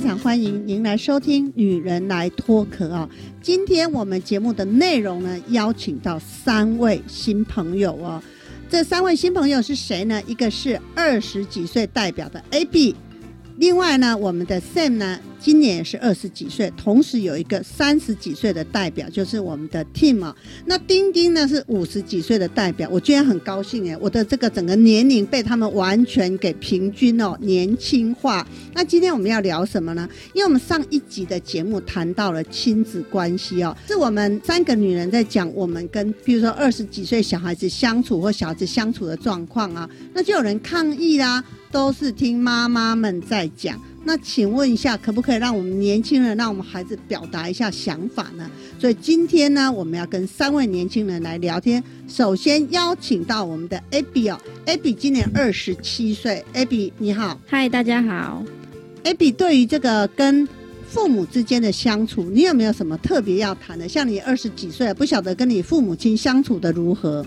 非常欢迎您来收听《女人来脱壳》啊。今天我们节目的内容呢，邀请到三位新朋友哦。这三位新朋友是谁呢？一个是二十几岁代表的 AB，另外呢，我们的 Sam 呢，今年也是二十几岁，同时有一个三十几岁的代表，就是我们的 Tim 啊。那丁丁呢是五十几岁的代表，我居然很高兴哎，我的这个整个年龄被他们完全给平均哦，年轻化。那今天我们要聊什么呢？因为我们上一集的节目谈到了亲子关系哦，是我们三个女人在讲我们跟比如说二十几岁小孩子相处或小孩子相处的状况啊，那就有人抗议啦，都是听妈妈们在讲。那请问一下，可不可以让我们年轻人，让我们孩子表达一下想法呢？所以今天呢，我们要跟三位年轻人来聊天。首先邀请到我们的 Abby 哦，Abby 今年二十七岁，Abby 你好嗨，大家好。，Abby 对于这个跟父母之间的相处，你有没有什么特别要谈的？像你二十几岁，不晓得跟你父母亲相处的如何？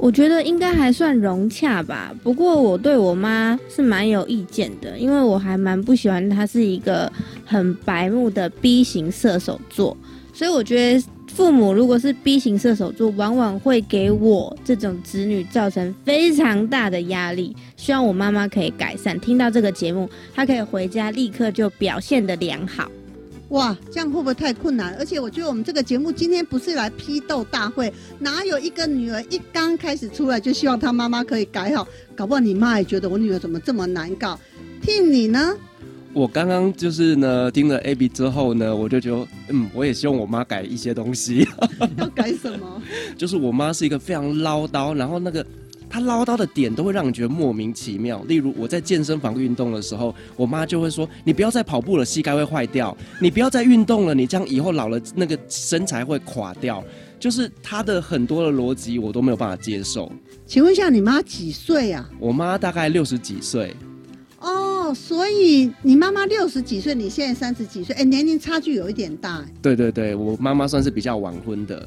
我觉得应该还算融洽吧，不过我对我妈是蛮有意见的，因为我还蛮不喜欢她是一个很白目的 B 型射手座，所以我觉得父母如果是 B 型射手座，往往会给我这种子女造成非常大的压力。希望我妈妈可以改善，听到这个节目，她可以回家立刻就表现的良好。哇，这样会不会太困难？而且我觉得我们这个节目今天不是来批斗大会，哪有一个女儿一刚开始出来就希望她妈妈可以改好？搞不好你妈也觉得我女儿怎么这么难搞？听你呢？我刚刚就是呢，听了 A B 之后呢，我就觉得，嗯，我也希望我妈改一些东西。要改什么？就是我妈是一个非常唠叨，然后那个她唠叨的点都会让你觉得莫名其妙。例如我在健身房运动的时候，我妈就会说：“你不要再跑步了，膝盖会坏掉；你不要再运动了，你这样以后老了那个身材会垮掉。”就是他的很多的逻辑我都没有办法接受。请问一下，你妈几岁啊？我妈大概六十几岁，哦，所以你妈妈六十几岁，你现在三十几岁，哎，年龄差距有一点大哎。对对对，我妈妈算是比较晚婚的。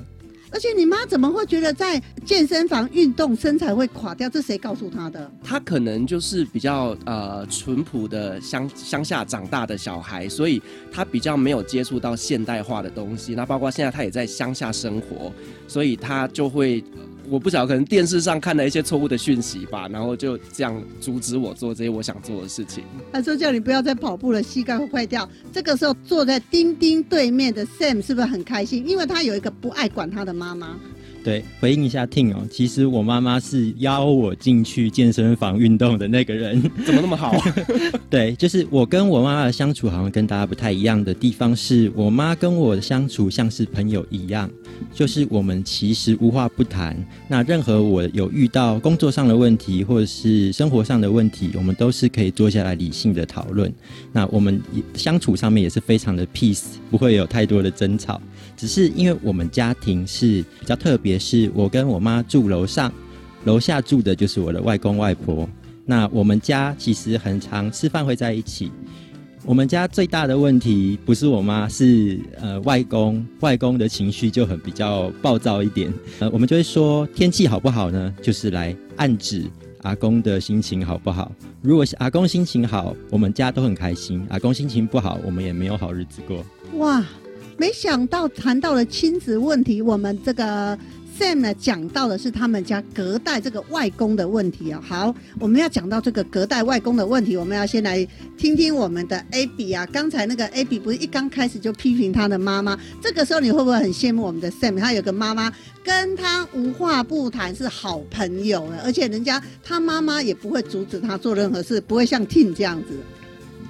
而且你妈怎么会觉得在健身房运动身材会垮掉？这谁告诉她的？她可能就是比较呃淳朴的乡乡下长大的小孩，所以她比较没有接触到现代化的东西。那包括现在她也在乡下生活，所以她就会我不晓得可能电视上看了一些错误的讯息吧，然后就这样阻止我做这些我想做的事情。他说叫你不要再跑步了，膝盖会坏掉。这个时候坐在丁丁对面的 Sam 是不是很开心？因为他有一个不爱管他的妈妈。对，回应一下 Ting 哦，其实我妈妈是邀我进去健身房运动的那个人。怎么那么好？对，就是我跟我妈妈的相处好像跟大家不太一样的地方是，我妈跟我的相处像是朋友一样，就是我们其实无话不谈。那任何我有遇到工作上的问题或者是生活上的问题，我们都是可以坐下来理性的讨论。那我们相处上面也是非常的 peace，不会有太多的争吵。只是因为我们家庭是比较特别，是我跟我妈住楼上，楼下住的就是我的外公外婆。那我们家其实很常吃饭会在一起。我们家最大的问题不是我妈，是呃外公。外公的情绪就很比较暴躁一点。呃，我们就会说天气好不好呢？就是来暗指阿公的心情好不好。如果是阿公心情好，我们家都很开心；阿公心情不好，我们也没有好日子过。哇，没想到谈到了亲子问题，我们这个 Sam 呢讲到的是他们家隔代这个外公的问题啊。好，我们要讲到这个隔代外公的问题，我们要先来听听我们的 Abby 啊。刚才那个 Abby 不是一刚开始就批评他的妈妈，这个时候你会不会很羡慕我们的 Sam？他有个妈妈跟他无话不谈，是好朋友的，而且人家他妈妈也不会阻止他做任何事，不会像 Tim 这样子。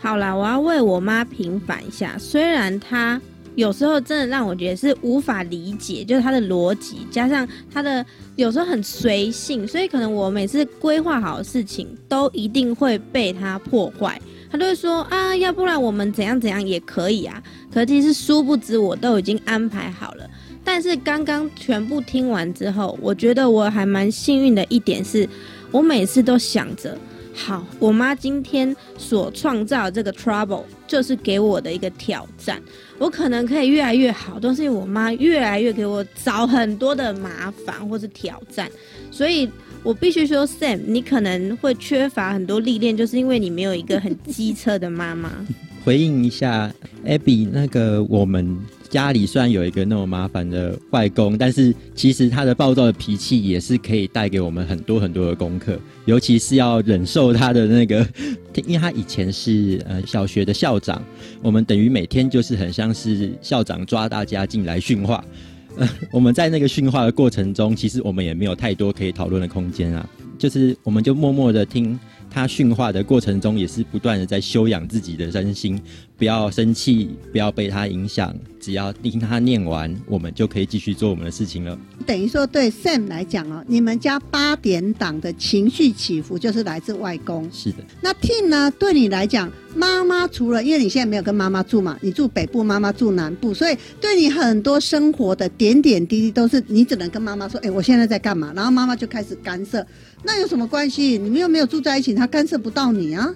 好啦，我要为我妈平反一下。虽然她有时候真的让我觉得是无法理解，就是他的逻辑，加上他的有时候很随性，所以可能我每次规划好的事情都一定会被他破坏。他都会说啊，要不然我们怎样怎样也可以啊。可其实殊不知我都已经安排好了。但是刚刚全部听完之后，我觉得我还蛮幸运的一点是，我每次都想着，好，我妈今天所创造这个 trouble 就是给我的一个挑战，我可能可以越来越好，都是因为我妈越来越给我找很多的麻烦或是挑战，所以我必须说，Sam，你可能会缺乏很多历练，就是因为你没有一个很机车的妈妈。回应一下，Abby，那个我们家里虽然有一个那么麻烦的外公，但是其实他的暴躁的脾气也是可以带给我们很多很多的功课，尤其是要忍受他的那个，因为他以前是呃小学的校长，我们等于每天就是很像是校长抓大家进来训话，呃，我们在那个训话的过程中，其实我们也没有太多可以讨论的空间啊，就是我们就默默的听。他训话的过程中，也是不断的在修养自己的身心，不要生气，不要被他影响，只要听他念完，我们就可以继续做我们的事情了。等于说，对 Sam 来讲哦，你们家八点档的情绪起伏就是来自外公。是的。那 Tim 呢？对你来讲，妈妈除了因为你现在没有跟妈妈住嘛，你住北部，妈妈住南部，所以对你很多生活的点点滴滴都是你只能跟妈妈说：“哎，我现在在干嘛？”然后妈妈就开始干涉。那有什么关系？你们又没有住在一起，他干涉不到你啊。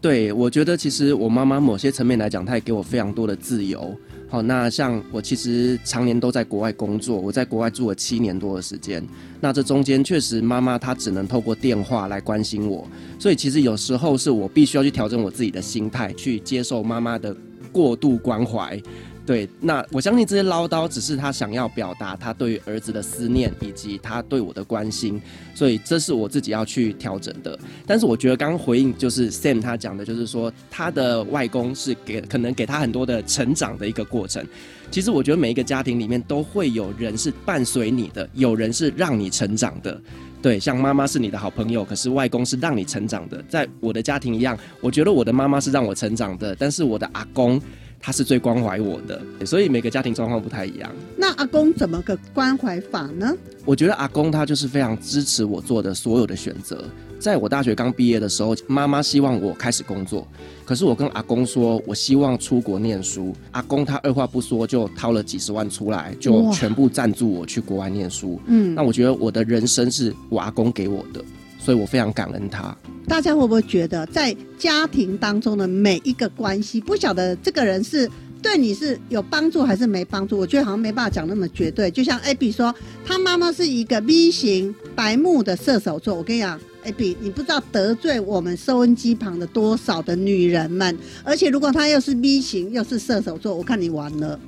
对，我觉得其实我妈妈某些层面来讲，她也给我非常多的自由。好，那像我其实常年都在国外工作，我在国外住了七年多的时间。那这中间确实妈妈她只能透过电话来关心我，所以其实有时候是我必须要去调整我自己的心态，去接受妈妈的过度关怀。对，那我相信这些唠叨只是他想要表达他对于儿子的思念以及他对我的关心，所以这是我自己要去调整的。但是我觉得刚刚回应就是 Sam 他讲的，就是说他的外公是给可能给他很多的成长的一个过程。其实我觉得每一个家庭里面都会有人是伴随你的，有人是让你成长的。对，像妈妈是你的好朋友，可是外公是让你成长的。在我的家庭一样，我觉得我的妈妈是让我成长的，但是我的阿公。他是最关怀我的，所以每个家庭状况不太一样。那阿公怎么个关怀法呢？我觉得阿公他就是非常支持我做的所有的选择。在我大学刚毕业的时候，妈妈希望我开始工作，可是我跟阿公说，我希望出国念书。阿公他二话不说就掏了几十万出来，就全部赞助我去国外念书。嗯，那我觉得我的人生是我阿公给我的。所以我非常感恩他。大家会不会觉得，在家庭当中的每一个关系，不晓得这个人是对你是有帮助还是没帮助？我觉得好像没办法讲那么绝对。就像 Abby 说，他妈妈是一个 V 型白木的射手座。我跟你讲 ab 你不知道得罪我们收音机旁的多少的女人们。而且如果他又是 V 型又是射手座，我看你完了。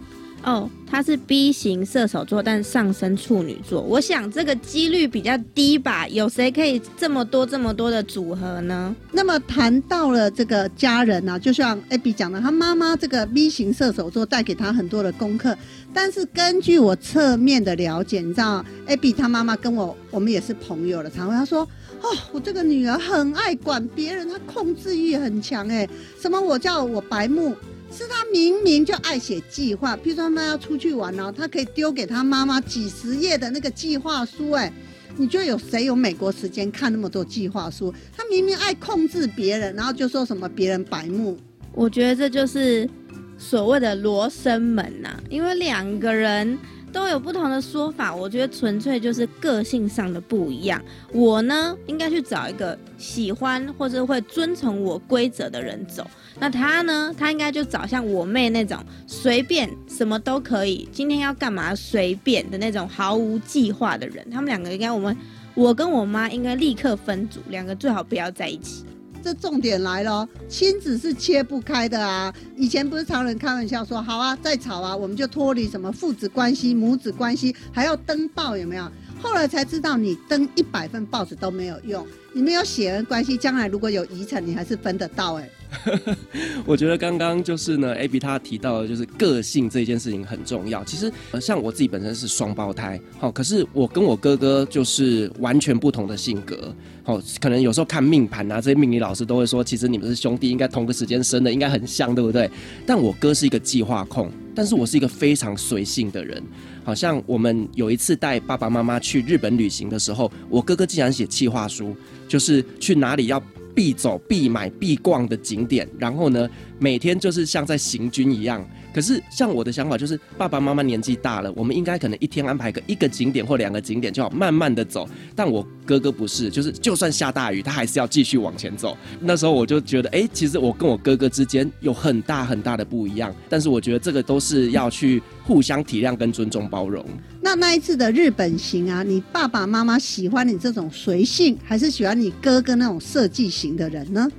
哦，他是 B 型射手座，但上升处女座。我想这个几率比较低吧？有谁可以这么多这么多的组合呢？那么谈到了这个家人呢，就像 Abby 讲的，他妈妈这个 B 型射手座带给他很多的功课。但是根据我侧面的了解，你知道，Abby 他妈妈跟我我们也是朋友了，常会他说：“哦，我这个女儿很爱管别人，她控制欲很强。哎，什么我叫我白木。”是他明明就爱写计划，譬如说他要出去玩哦，他可以丢给他妈妈几十页的那个计划书。哎，你觉得有谁有美国时间看那么多计划书？他明明爱控制别人，然后就说什么别人白目。我觉得这就是所谓的罗生门呐，因为两个人。都有不同的说法，我觉得纯粹就是个性上的不一样。我呢，应该去找一个喜欢或者会遵从我规则的人走。那他呢，他应该就找像我妹那种随便什么都可以，今天要干嘛随便的那种毫无计划的人。他们两个应该，我们我跟我妈应该立刻分组，两个最好不要在一起。这重点来了，亲子是切不开的啊！以前不是常人开玩笑说，好啊，再吵啊，我们就脱离什么父子关系、母子关系，还要登报有没有？后来才知道，你登一百份报纸都没有用，你没有血缘关系，将来如果有遗产，你还是分得到哎。我觉得刚刚就是呢，A B 他提到的就是个性这件事情很重要。其实像我自己本身是双胞胎，好，可是我跟我哥哥就是完全不同的性格，好，可能有时候看命盘啊，这些命理老师都会说，其实你们是兄弟，应该同个时间生的，应该很像，对不对？但我哥是一个计划控，但是我是一个非常随性的人。好像我们有一次带爸爸妈妈去日本旅行的时候，我哥哥竟然写计划书，就是去哪里要。必走、必买、必逛的景点，然后呢，每天就是像在行军一样。可是像我的想法就是，爸爸妈妈年纪大了，我们应该可能一天安排个一个景点或两个景点就好，慢慢的走。但我哥哥不是，就是就算下大雨，他还是要继续往前走。那时候我就觉得，哎，其实我跟我哥哥之间有很大很大的不一样。但是我觉得这个都是要去互相体谅跟尊重包容。那那一次的日本行啊，你爸爸妈妈喜欢你这种随性，还是喜欢你哥哥那种设计型的人呢？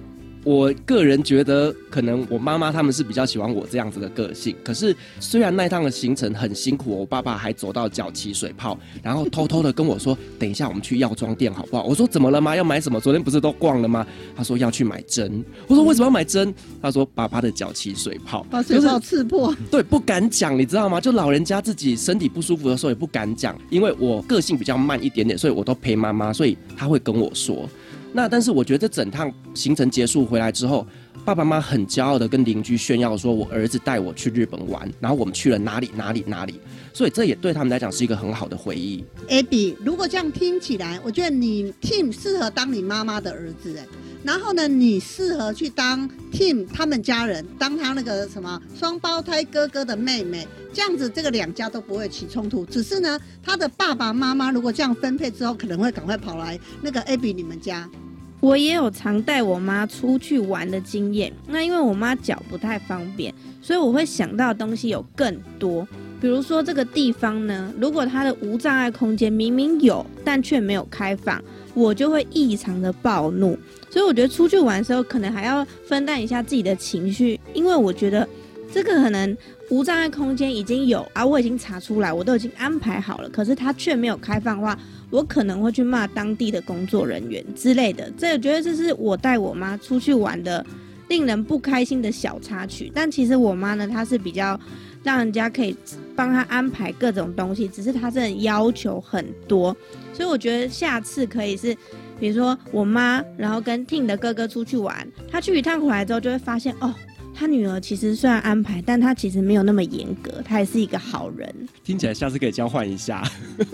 我个人觉得，可能我妈妈他们是比较喜欢我这样子的个性。可是，虽然那一趟的行程很辛苦，我爸爸还走到脚起水泡，然后偷偷的跟我说：“等一下，我们去药妆店好不好？”我说：“怎么了吗？要买什么？昨天不是都逛了吗？”他说：“要去买针。”我说：“为什么要买针？”他说：“爸爸的脚起水泡，把水泡刺破。”对，不敢讲，你知道吗？就老人家自己身体不舒服的时候也不敢讲，因为我个性比较慢一点点，所以我都陪妈妈，所以他会跟我说。那但是我觉得这整趟行程结束回来之后，爸爸妈妈很骄傲的跟邻居炫耀说，我儿子带我去日本玩，然后我们去了哪里哪里哪里，所以这也对他们来讲是一个很好的回忆。Abby，如果这样听起来，我觉得你 Tim 适合当你妈妈的儿子哎，然后呢，你适合去当 Tim 他们家人，当他那个什么双胞胎哥哥的妹妹，这样子这个两家都不会起冲突。只是呢，他的爸爸妈妈如果这样分配之后，可能会赶快跑来那个 Abby 你们家。我也有常带我妈出去玩的经验。那因为我妈脚不太方便，所以我会想到的东西有更多。比如说这个地方呢，如果它的无障碍空间明明有，但却没有开放，我就会异常的暴怒。所以我觉得出去玩的时候，可能还要分担一下自己的情绪，因为我觉得这个可能无障碍空间已经有啊，我已经查出来，我都已经安排好了，可是它却没有开放的话。我可能会去骂当地的工作人员之类的，这我觉得这是我带我妈出去玩的令人不开心的小插曲。但其实我妈呢，她是比较让人家可以帮她安排各种东西，只是她真的要求很多。所以我觉得下次可以是，比如说我妈，然后跟 t i n 的哥哥出去玩，他去一趟回来之后就会发现哦。他女儿其实虽然安排，但他其实没有那么严格，他也是一个好人。听起来下次可以交换一下。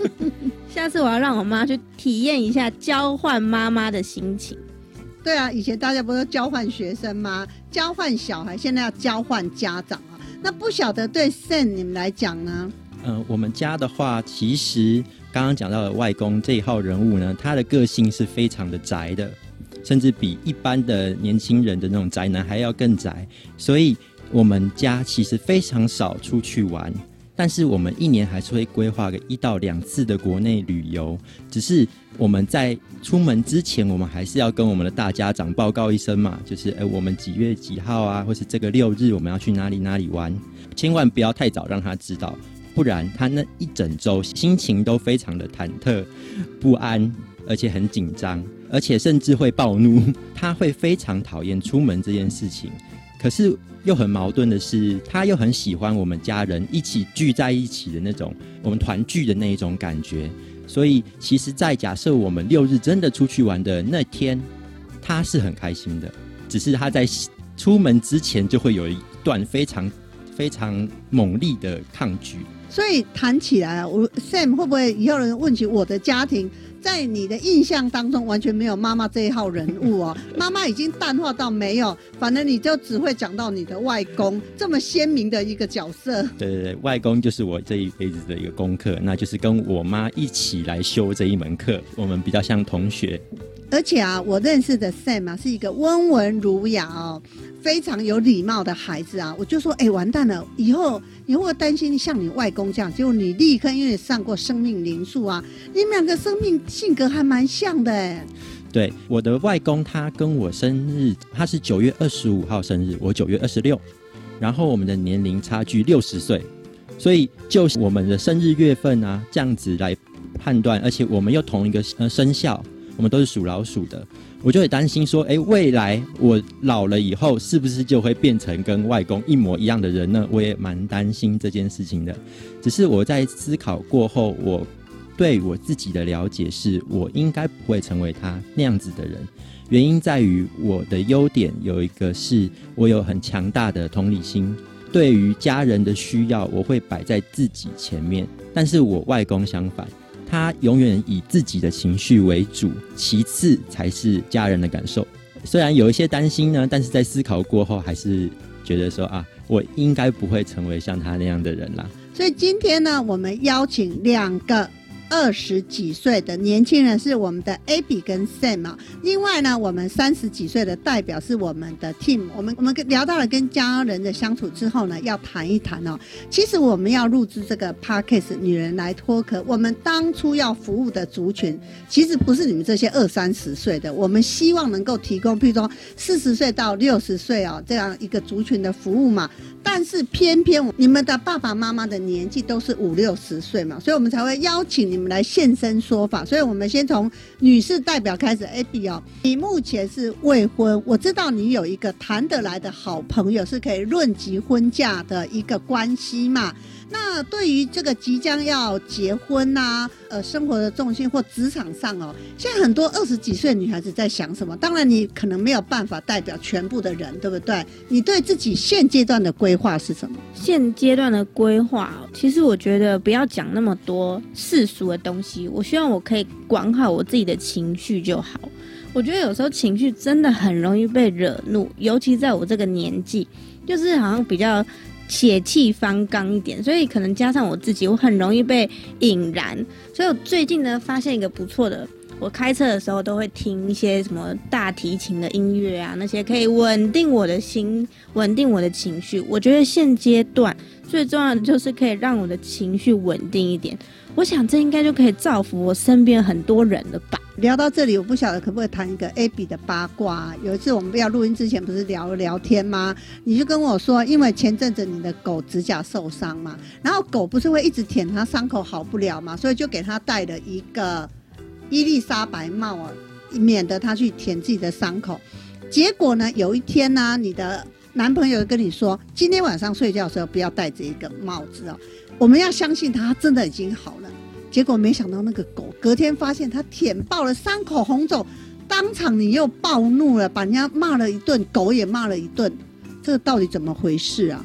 下次我要让我妈去体验一下交换妈妈的心情。对啊，以前大家不是交换学生吗？交换小孩，现在要交换家长啊。那不晓得对 Sen 你们来讲呢？嗯，我们家的话，其实刚刚讲到的外公这一号人物呢，他的个性是非常的宅的。甚至比一般的年轻人的那种宅男还要更宅，所以我们家其实非常少出去玩，但是我们一年还是会规划个一到两次的国内旅游。只是我们在出门之前，我们还是要跟我们的大家长报告一声嘛，就是诶，我们几月几号啊，或是这个六日我们要去哪里哪里玩，千万不要太早让他知道，不然他那一整周心情都非常的忐忑不安，而且很紧张。而且甚至会暴怒，他会非常讨厌出门这件事情。可是又很矛盾的是，他又很喜欢我们家人一起聚在一起的那种，我们团聚的那一种感觉。所以，其实，在假设我们六日真的出去玩的那天，他是很开心的。只是他在出门之前就会有一段非常非常猛烈的抗拒。所以谈起来，我 Sam 会不会以后人问起我的家庭？在你的印象当中，完全没有妈妈这一号人物哦。妈妈已经淡化到没有，反正你就只会讲到你的外公这么鲜明的一个角色。对对对，外公就是我这一辈子的一个功课，那就是跟我妈一起来修这一门课。我们比较像同学。而且啊，我认识的 Sam 啊，是一个温文儒雅哦，非常有礼貌的孩子啊。我就说，哎，完蛋了，以后你会担心像你外公这样，结果你立刻因为上过生命灵数啊，你们两个生命性格还蛮像的。对，我的外公他跟我生日，他是九月二十五号生日，我九月二十六，然后我们的年龄差距六十岁，所以就我们的生日月份啊，这样子来判断，而且我们又同一个呃生肖。我们都是属老鼠的，我就会担心说，哎，未来我老了以后，是不是就会变成跟外公一模一样的人呢？我也蛮担心这件事情的。只是我在思考过后，我对我自己的了解是，我应该不会成为他那样子的人。原因在于我的优点有一个是我有很强大的同理心，对于家人的需要，我会摆在自己前面。但是我外公相反。他永远以自己的情绪为主，其次才是家人的感受。虽然有一些担心呢，但是在思考过后，还是觉得说啊，我应该不会成为像他那样的人啦。所以今天呢，我们邀请两个。二十几岁的年轻人是我们的 Abby 跟 Sam 啊，另外呢，我们三十几岁的代表是我们的 Team。我们我们聊到了跟家人的相处之后呢，要谈一谈哦。其实我们要录制这个 Podcast，女人来脱壳。我们当初要服务的族群，其实不是你们这些二三十岁的，我们希望能够提供，譬如说四十岁到六十岁哦这样一个族群的服务嘛。但是偏偏你们的爸爸妈妈的年纪都是五六十岁嘛，所以我们才会邀请你我们来现身说法。所以我们先从女士代表开始，Abby 哦，你目前是未婚，我知道你有一个谈得来的好朋友，是可以论及婚嫁的一个关系嘛。那对于这个即将要结婚呐，呃，生活的重心或职场上哦，现在很多二十几岁女孩子在想什么？当然，你可能没有办法代表全部的人，对不对？你对自己现阶段的规划是什么？现阶段的规划，其实我觉得不要讲那么多世俗的东西，我希望我可以管好我自己的情绪就好。我觉得有时候情绪真的很容易被惹怒，尤其在我这个年纪，就是好像比较。血气方刚一点，所以可能加上我自己，我很容易被引燃。所以我最近呢，发现一个不错的，我开车的时候都会听一些什么大提琴的音乐啊，那些可以稳定我的心，稳定我的情绪。我觉得现阶段最重要的就是可以让我的情绪稳定一点。我想这应该就可以造福我身边很多人了吧。聊到这里，我不晓得可不可以谈一个 Abby 的八卦。有一次我们要录音之前，不是聊聊天吗？你就跟我说，因为前阵子你的狗指甲受伤嘛，然后狗不是会一直舔它伤口好不了嘛，所以就给它戴了一个伊丽莎白帽啊，免得它去舔自己的伤口。结果呢，有一天呢，你的男朋友跟你说，今天晚上睡觉的时候不要戴这一个帽子哦。我们要相信他真的已经好了。结果没想到那个狗隔天发现它舔爆了，伤口红肿，当场你又暴怒了，把人家骂了一顿，狗也骂了一顿，这个到底怎么回事啊？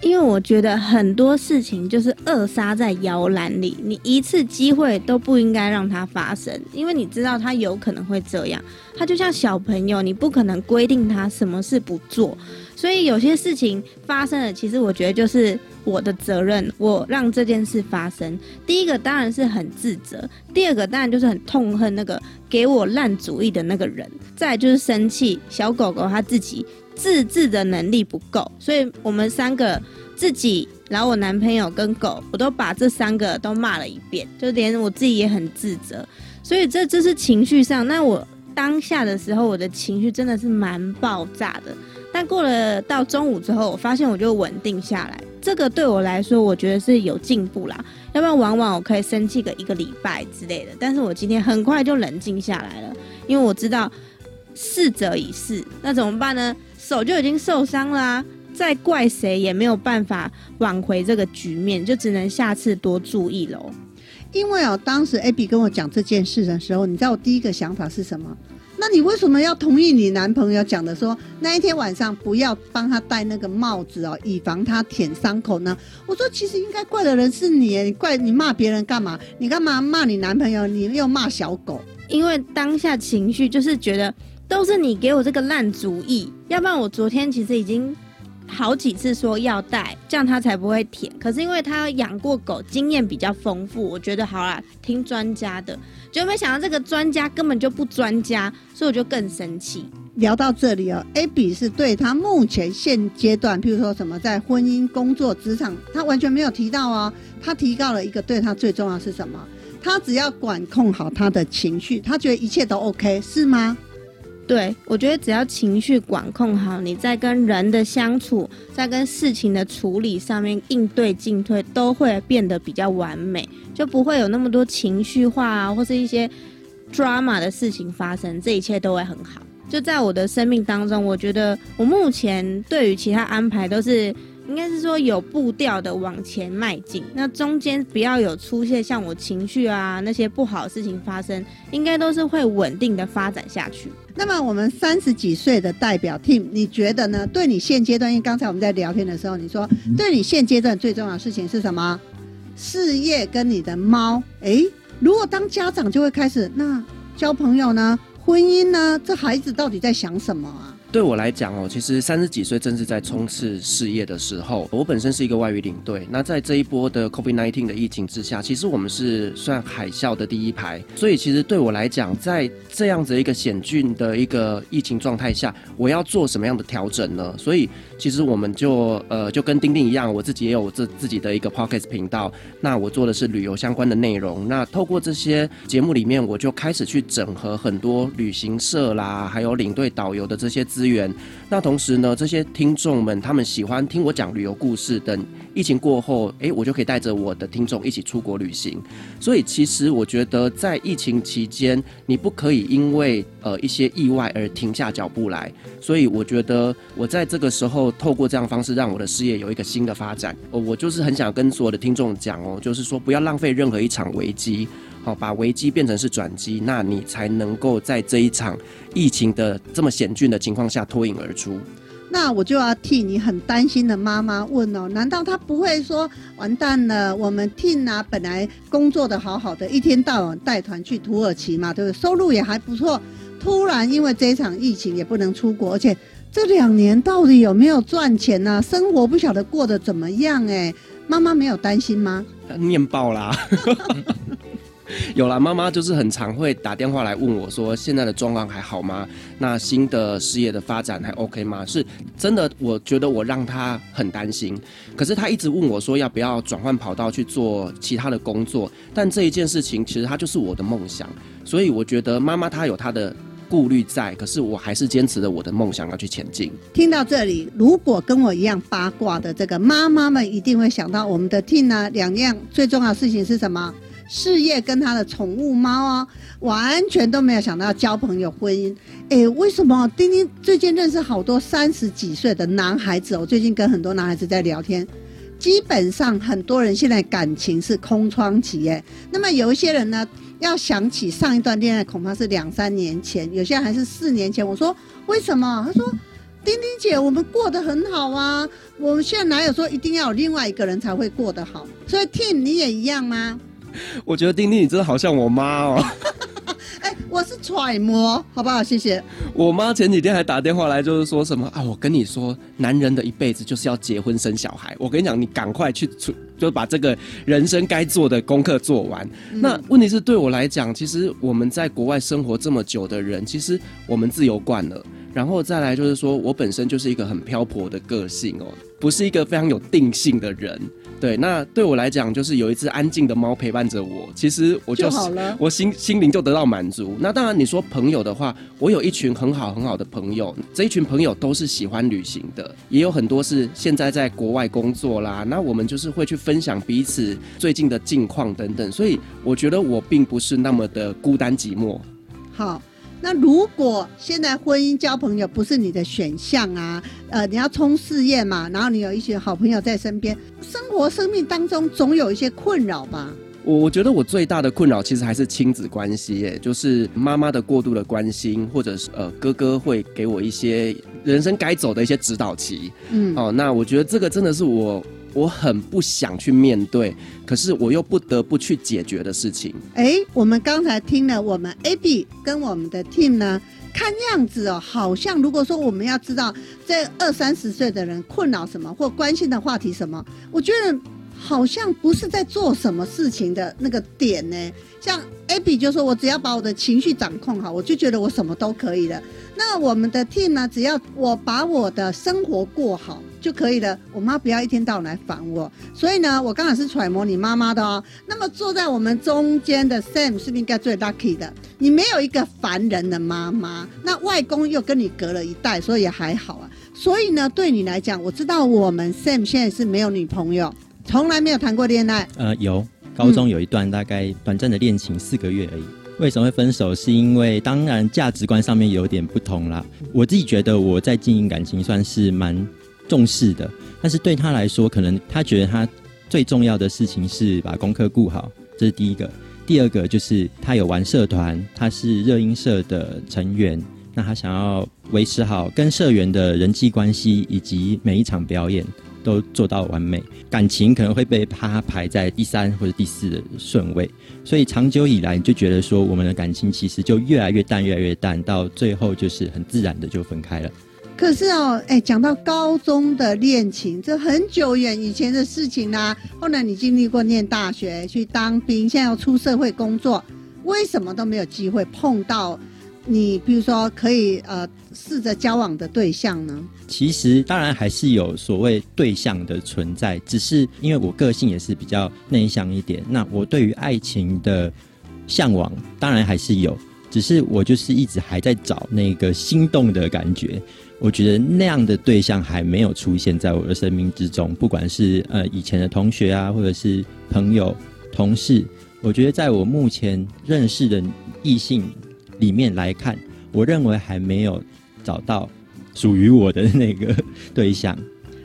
因为我觉得很多事情就是扼杀在摇篮里，你一次机会都不应该让它发生，因为你知道它有可能会这样。它就像小朋友，你不可能规定他什么事不做，所以有些事情发生了，其实我觉得就是我的责任，我让这件事发生。第一个当然是很自责，第二个当然就是很痛恨那个给我烂主意的那个人，再就是生气小狗狗它自己。自制的能力不够，所以我们三个自己，然后我男朋友跟狗，我都把这三个都骂了一遍，就连我自己也很自责。所以这这是情绪上，那我当下的时候，我的情绪真的是蛮爆炸的。但过了到中午之后，我发现我就稳定下来，这个对我来说，我觉得是有进步啦。要不然往往我可以生气个一个礼拜之类的，但是我今天很快就冷静下来了，因为我知道逝者已逝，那怎么办呢？手就已经受伤啦，再怪谁也没有办法挽回这个局面，就只能下次多注意喽。因为哦，当时 Abby 跟我讲这件事的时候，你知道我第一个想法是什么？那你为什么要同意你男朋友讲的，说那一天晚上不要帮他戴那个帽子哦，以防他舔伤口呢？我说其实应该怪的人是你，你怪你骂别人干嘛？你干嘛骂你男朋友？你又骂小狗？因为当下情绪就是觉得。都是你给我这个烂主意，要不然我昨天其实已经好几次说要带，这样他才不会舔。可是因为他养过狗，经验比较丰富，我觉得好啦，听专家的，就没想到这个专家根本就不专家，所以我就更生气。聊到这里哦，Abby 是对他目前现阶段，譬如说什么在婚姻、工作、职场，他完全没有提到哦。他提到了一个对他最重要是什么？他只要管控好他的情绪，他觉得一切都 OK，是吗？对，我觉得只要情绪管控好，你在跟人的相处，在跟事情的处理上面应对进退，都会变得比较完美，就不会有那么多情绪化啊，或是一些 drama 的事情发生，这一切都会很好。就在我的生命当中，我觉得我目前对于其他安排都是。应该是说有步调的往前迈进，那中间不要有出现像我情绪啊那些不好的事情发生，应该都是会稳定的发展下去。那么我们三十几岁的代表 Team，你觉得呢？对你现阶段，因为刚才我们在聊天的时候，你说对你现阶段最重要的事情是什么？事业跟你的猫。诶，如果当家长就会开始，那交朋友呢？婚姻呢？这孩子到底在想什么啊？对我来讲哦，其实三十几岁正是在冲刺事业的时候。我本身是一个外语领队，那在这一波的 COVID-19 的疫情之下，其实我们是算海啸的第一排。所以其实对我来讲，在这样子一个险峻的一个疫情状态下，我要做什么样的调整呢？所以其实我们就呃就跟丁丁一样，我自己也有这自己的一个 podcast 频道。那我做的是旅游相关的内容。那透过这些节目里面，我就开始去整合很多旅行社啦，还有领队导游的这些资。资源，那同时呢，这些听众们他们喜欢听我讲旅游故事。等疫情过后，诶，我就可以带着我的听众一起出国旅行。所以，其实我觉得在疫情期间，你不可以因为呃一些意外而停下脚步来。所以，我觉得我在这个时候透过这样方式，让我的事业有一个新的发展。我我就是很想跟所有的听众讲哦，就是说不要浪费任何一场危机。好，把危机变成是转机，那你才能够在这一场疫情的这么险峻的情况下脱颖而出。那我就要替你很担心的妈妈问哦，难道他不会说完蛋了？我们 T 啊，本来工作的好好的，一天到晚带团去土耳其嘛，对不对？收入也还不错，突然因为这一场疫情也不能出国，而且这两年到底有没有赚钱呢？生活不晓得过得怎么样？哎，妈妈没有担心吗？念爆啦！有了，妈妈就是很常会打电话来问我，说现在的状况还好吗？那新的事业的发展还 OK 吗？是真的，我觉得我让她很担心。可是她一直问我说，要不要转换跑道去做其他的工作？但这一件事情其实它就是我的梦想，所以我觉得妈妈她有她的顾虑在，可是我还是坚持着我的梦想要去前进。听到这里，如果跟我一样八卦的这个妈妈们，一定会想到我们的 team 呢，两样最重要的事情是什么？事业跟他的宠物猫啊，完全都没有想到交朋友、婚姻。哎，为什么丁丁最近认识好多三十几岁的男孩子？我最近跟很多男孩子在聊天，基本上很多人现在感情是空窗期。耶，那么有一些人呢，要想起上一段恋爱，恐怕是两三年前，有些还是四年前。我说为什么？他说丁丁姐，我们过得很好啊，我们现在哪有说一定要有另外一个人才会过得好？所以 T，你也一样吗？我觉得丁丁，你真的好像我妈哦。哎，我是揣摩，好不好？谢谢。我妈前几天还打电话来，就是说什么啊？我跟你说，男人的一辈子就是要结婚生小孩。我跟你讲，你赶快去出，就把这个人生该做的功课做完。那问题是对我来讲，其实我们在国外生活这么久的人，其实我们自由惯了。然后再来就是说，我本身就是一个很漂泊的个性哦，不是一个非常有定性的人。对，那对我来讲，就是有一只安静的猫陪伴着我，其实我就是我心心灵就得到满足。那当然，你说朋友的话，我有一群很好很好的朋友，这一群朋友都是喜欢旅行的，也有很多是现在在国外工作啦。那我们就是会去分享彼此最近的近况等等，所以我觉得我并不是那么的孤单寂寞。好。那如果现在婚姻交朋友不是你的选项啊，呃，你要冲事业嘛，然后你有一些好朋友在身边，生活生命当中总有一些困扰吧？我我觉得我最大的困扰其实还是亲子关系，耶，就是妈妈的过度的关心，或者是呃哥哥会给我一些人生该走的一些指导期。嗯，哦，那我觉得这个真的是我。我很不想去面对，可是我又不得不去解决的事情。哎，我们刚才听了我们 AB 跟我们的 Team 呢，看样子哦，好像如果说我们要知道这二三十岁的人困扰什么或关心的话题什么，我觉得好像不是在做什么事情的那个点呢。像 AB 就说，我只要把我的情绪掌控好，我就觉得我什么都可以了。那我们的 Team 呢，只要我把我的生活过好。就可以了。我妈不要一天到晚来烦我，所以呢，我刚好是揣摩你妈妈的哦。那么坐在我们中间的 Sam 是不是应该最 lucky 的？你没有一个烦人的妈妈，那外公又跟你隔了一代，所以也还好啊。所以呢，对你来讲，我知道我们 Sam 现在是没有女朋友，从来没有谈过恋爱。呃，有，高中有一段大概短暂的恋情，四个月而已。为什么会分手？是因为当然价值观上面有点不同啦。我自己觉得我在经营感情算是蛮。重视的，但是对他来说，可能他觉得他最重要的事情是把功课顾好，这是第一个。第二个就是他有玩社团，他是热音社的成员，那他想要维持好跟社员的人际关系以及每一场表演。都做到完美，感情可能会被他排在第三或者第四的顺位，所以长久以来就觉得说我们的感情其实就越来越淡，越来越淡，到最后就是很自然的就分开了。可是哦，哎，讲到高中的恋情，这很久远以前的事情啦。后来你经历过念大学、去当兵，现在要出社会工作，为什么都没有机会碰到你？比如说，可以呃试着交往的对象呢？其实当然还是有所谓对象的存在，只是因为我个性也是比较内向一点，那我对于爱情的向往当然还是有，只是我就是一直还在找那个心动的感觉。我觉得那样的对象还没有出现在我的生命之中，不管是呃以前的同学啊，或者是朋友、同事，我觉得在我目前认识的异性里面来看，我认为还没有找到属于我的那个 对象。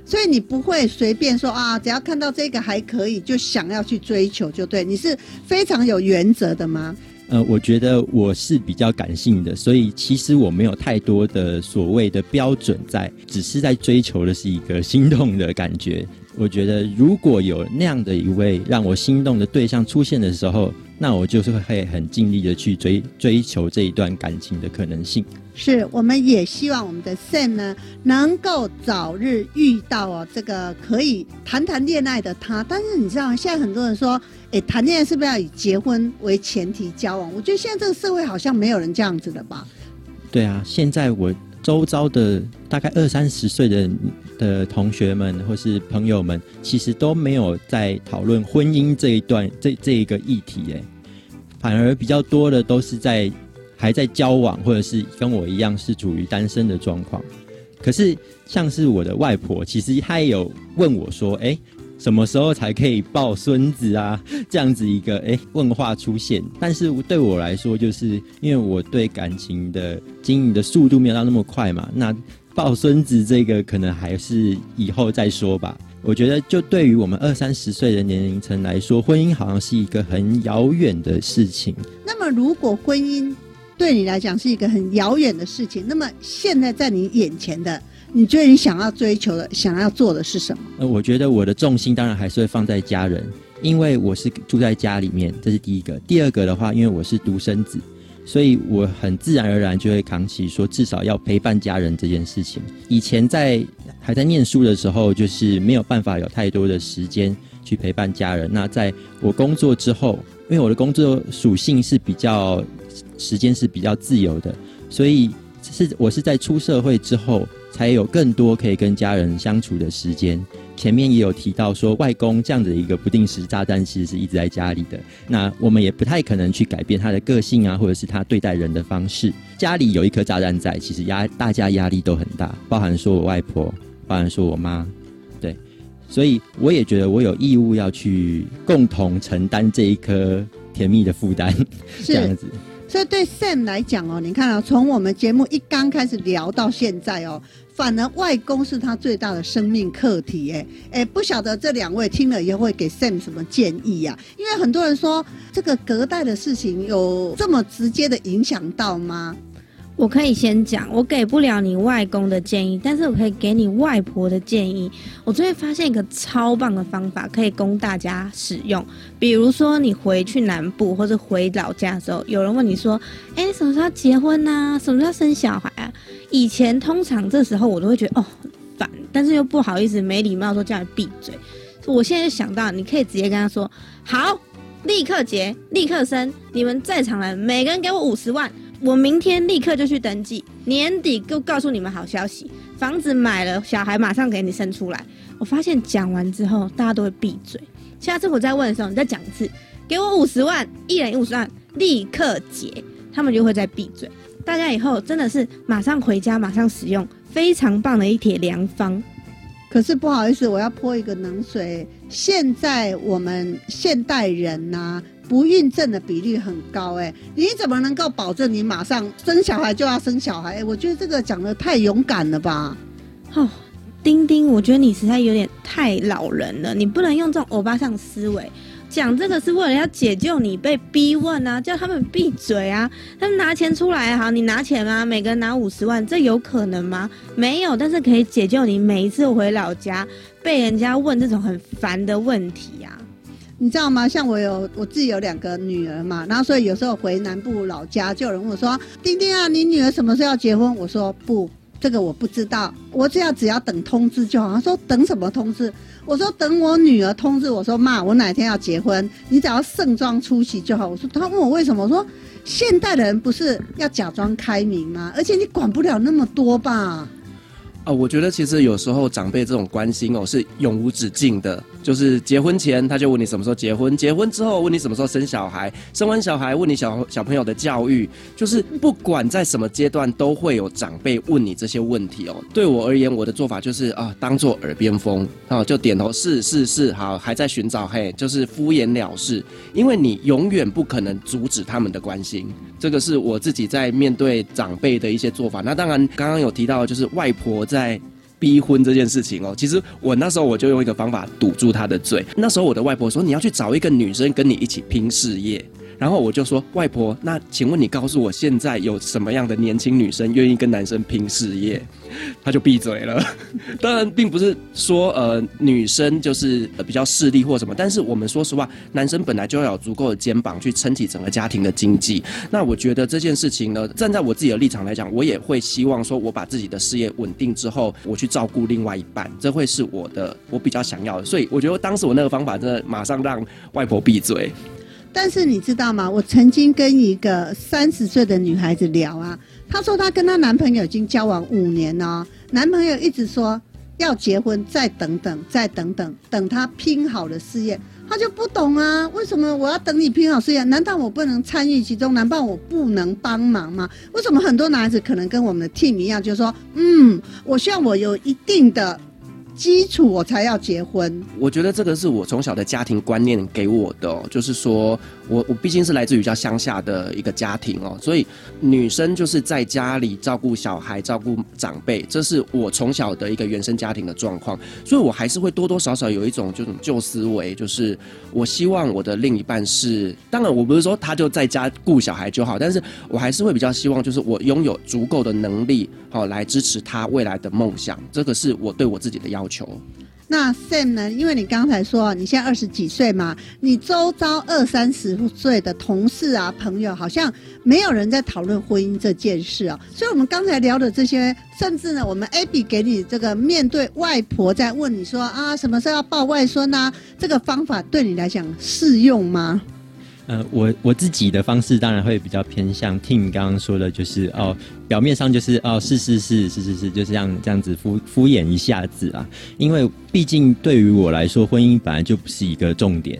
所以你不会随便说啊，只要看到这个还可以，就想要去追求，就对。你是非常有原则的吗？呃，我觉得我是比较感性的，所以其实我没有太多的所谓的标准在，只是在追求的是一个心动的感觉。我觉得如果有那样的一位让我心动的对象出现的时候，那我就是会很尽力的去追追求这一段感情的可能性。是，我们也希望我们的 Sam 呢，能够早日遇到哦这个可以谈谈恋爱的他。但是你知道，现在很多人说。哎，谈恋爱是不是要以结婚为前提交往？我觉得现在这个社会好像没有人这样子的吧？对啊，现在我周遭的大概二三十岁的的同学们或是朋友们，其实都没有在讨论婚姻这一段这这一个议题，哎，反而比较多的都是在还在交往，或者是跟我一样是处于单身的状况。可是像是我的外婆，其实她也有问我说，哎。什么时候才可以抱孙子啊？这样子一个诶问话出现，但是对我来说，就是因为我对感情的经营的速度没有到那么快嘛。那抱孙子这个可能还是以后再说吧。我觉得，就对于我们二三十岁的年龄层来说，婚姻好像是一个很遥远的事情。那么，如果婚姻对你来讲是一个很遥远的事情，那么现在在你眼前的？你觉得你想要追求的、想要做的是什么？呃，我觉得我的重心当然还是会放在家人，因为我是住在家里面，这是第一个。第二个的话，因为我是独生子，所以我很自然而然就会扛起说至少要陪伴家人这件事情。以前在还在念书的时候，就是没有办法有太多的时间去陪伴家人。那在我工作之后，因为我的工作属性是比较时间是比较自由的，所以是我是在出社会之后。才有更多可以跟家人相处的时间。前面也有提到说，外公这样的一个不定时炸弹，其实是一直在家里的。那我们也不太可能去改变他的个性啊，或者是他对待人的方式。家里有一颗炸弹在，其实压大家压力都很大，包含说我外婆，包含说我妈，对。所以我也觉得我有义务要去共同承担这一颗甜蜜的负担，这样子。所以对 Sam 来讲哦，你看啊，从我们节目一刚开始聊到现在哦，反而外公是他最大的生命课题。哎哎，不晓得这两位听了以后会给 Sam 什么建议呀？因为很多人说这个隔代的事情有这么直接的影响到吗？我可以先讲，我给不了你外公的建议，但是我可以给你外婆的建议。我最近发现一个超棒的方法，可以供大家使用。比如说，你回去南部或者回老家的时候，有人问你说：“哎，你什么时候结婚呢？什么时候生小孩啊？”以前通常这时候我都会觉得哦很烦，但是又不好意思没礼貌说叫你闭嘴。我现在就想到，你可以直接跟他说：“好，立刻结，立刻生，你们在场人每个人给我五十万。”我明天立刻就去登记，年底就告诉你们好消息，房子买了，小孩马上给你生出来。我发现讲完之后，大家都会闭嘴。下次我再问的时候，你再讲一次，给我五十万，一人五十万，立刻结，他们就会再闭嘴。大家以后真的是马上回家，马上使用，非常棒的一帖良方。可是不好意思，我要泼一个冷水。现在我们现代人呐。不孕症的比率很高，哎，你怎么能够保证你马上生小孩就要生小孩？我觉得这个讲的太勇敢了吧？哦，丁丁，我觉得你实在有点太老人了，你不能用这种欧巴桑思维。讲这个是为了要解救你被逼问啊，叫他们闭嘴啊！他们拿钱出来好，你拿钱吗？每个人拿五十万，这有可能吗？没有，但是可以解救你。每一次回老家，被人家问这种很烦的问题啊？你知道吗？像我有我自己有两个女儿嘛，然后所以有时候回南部老家，就有人问我说：“丁丁啊，你女儿什么时候要结婚？”我说：“不，这个我不知道，我只要只要等通知就好。”他说：“等什么通知？”我说：“等我女儿通知我说妈，我哪天要结婚，你只要盛装出席就好。”我说：“他问我为什么？”我说：“现代人不是要假装开明吗？而且你管不了那么多吧。”哦，我觉得其实有时候长辈这种关心哦是永无止境的，就是结婚前他就问你什么时候结婚，结婚之后问你什么时候生小孩，生完小孩问你小小朋友的教育，就是不管在什么阶段都会有长辈问你这些问题哦。对我而言，我的做法就是啊，当做耳边风啊，就点头是是是，好，还在寻找，嘿，就是敷衍了事，因为你永远不可能阻止他们的关心。这个是我自己在面对长辈的一些做法。那当然，刚刚有提到就是外婆在逼婚这件事情哦。其实我那时候我就用一个方法堵住他的嘴。那时候我的外婆说：“你要去找一个女生跟你一起拼事业。”然后我就说：“外婆，那请问你告诉我，现在有什么样的年轻女生愿意跟男生拼事业？” 她就闭嘴了。当然，并不是说呃女生就是比较势利或什么，但是我们说实话，男生本来就要有足够的肩膀去撑起整个家庭的经济。那我觉得这件事情呢，站在我自己的立场来讲，我也会希望说，我把自己的事业稳定之后，我去照顾另外一半，这会是我的我比较想要的。所以我觉得当时我那个方法真的马上让外婆闭嘴。但是你知道吗？我曾经跟一个三十岁的女孩子聊啊，她说她跟她男朋友已经交往五年了，男朋友一直说要结婚，再等等，再等等，等他拼好了事业，她就不懂啊，为什么我要等你拼好事业？难道我不能参与其中？难道我不能帮忙吗？为什么很多男孩子可能跟我们的 team 一样，就是说，嗯，我希望我有一定的。基础我才要结婚。我觉得这个是我从小的家庭观念给我的，就是说我我毕竟是来自于较乡下的一个家庭哦，所以女生就是在家里照顾小孩、照顾长辈，这是我从小的一个原生家庭的状况，所以我还是会多多少少有一种这种旧思维，就是我希望我的另一半是，当然我不是说他就在家顾小孩就好，但是我还是会比较希望，就是我拥有足够的能力，好来支持他未来的梦想，这个是我对我自己的要。求那 Sam 呢？因为你刚才说你现在二十几岁嘛，你周遭二三十岁的同事啊、朋友，好像没有人在讨论婚姻这件事啊。所以，我们刚才聊的这些，甚至呢，我们 Abby 给你这个面对外婆在问你说啊，什么时候要抱外孙啊？这个方法对你来讲适用吗？呃，我我自己的方式当然会比较偏向听你刚刚说的，就是哦，表面上就是哦，是是是是是是，就是这样这样子敷敷衍一下子啊。因为毕竟对于我来说，婚姻本来就不是一个重点。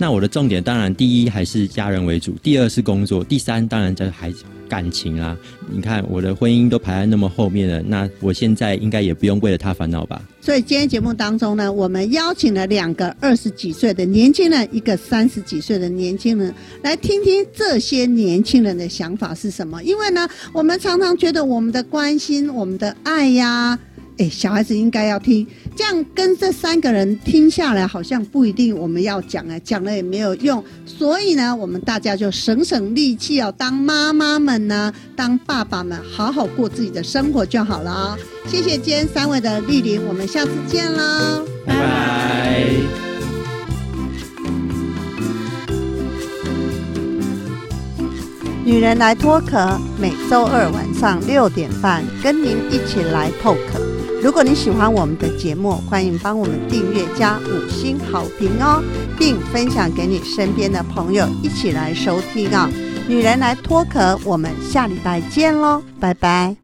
那我的重点当然第一还是家人为主，第二是工作，第三当然就是孩子。感情啦，你看我的婚姻都排在那么后面了，那我现在应该也不用为了他烦恼吧？所以今天节目当中呢，我们邀请了两个二十几岁的年轻人，一个三十几岁的年轻人，来听听这些年轻人的想法是什么。因为呢，我们常常觉得我们的关心、我们的爱呀。哎，小孩子应该要听，这样跟这三个人听下来，好像不一定我们要讲哎，讲了也没有用。所以呢，我们大家就省省力气哦，当妈妈们呢，当爸爸们，好好过自己的生活就好了哦。谢谢今天三位的莅临，我们下次见喽，拜拜。女人来脱壳，每周二晚上六点半，跟您一起来透壳。如果你喜欢我们的节目，欢迎帮我们订阅加五星好评哦，并分享给你身边的朋友一起来收听啊！女人来脱壳，我们下礼拜见喽，拜拜。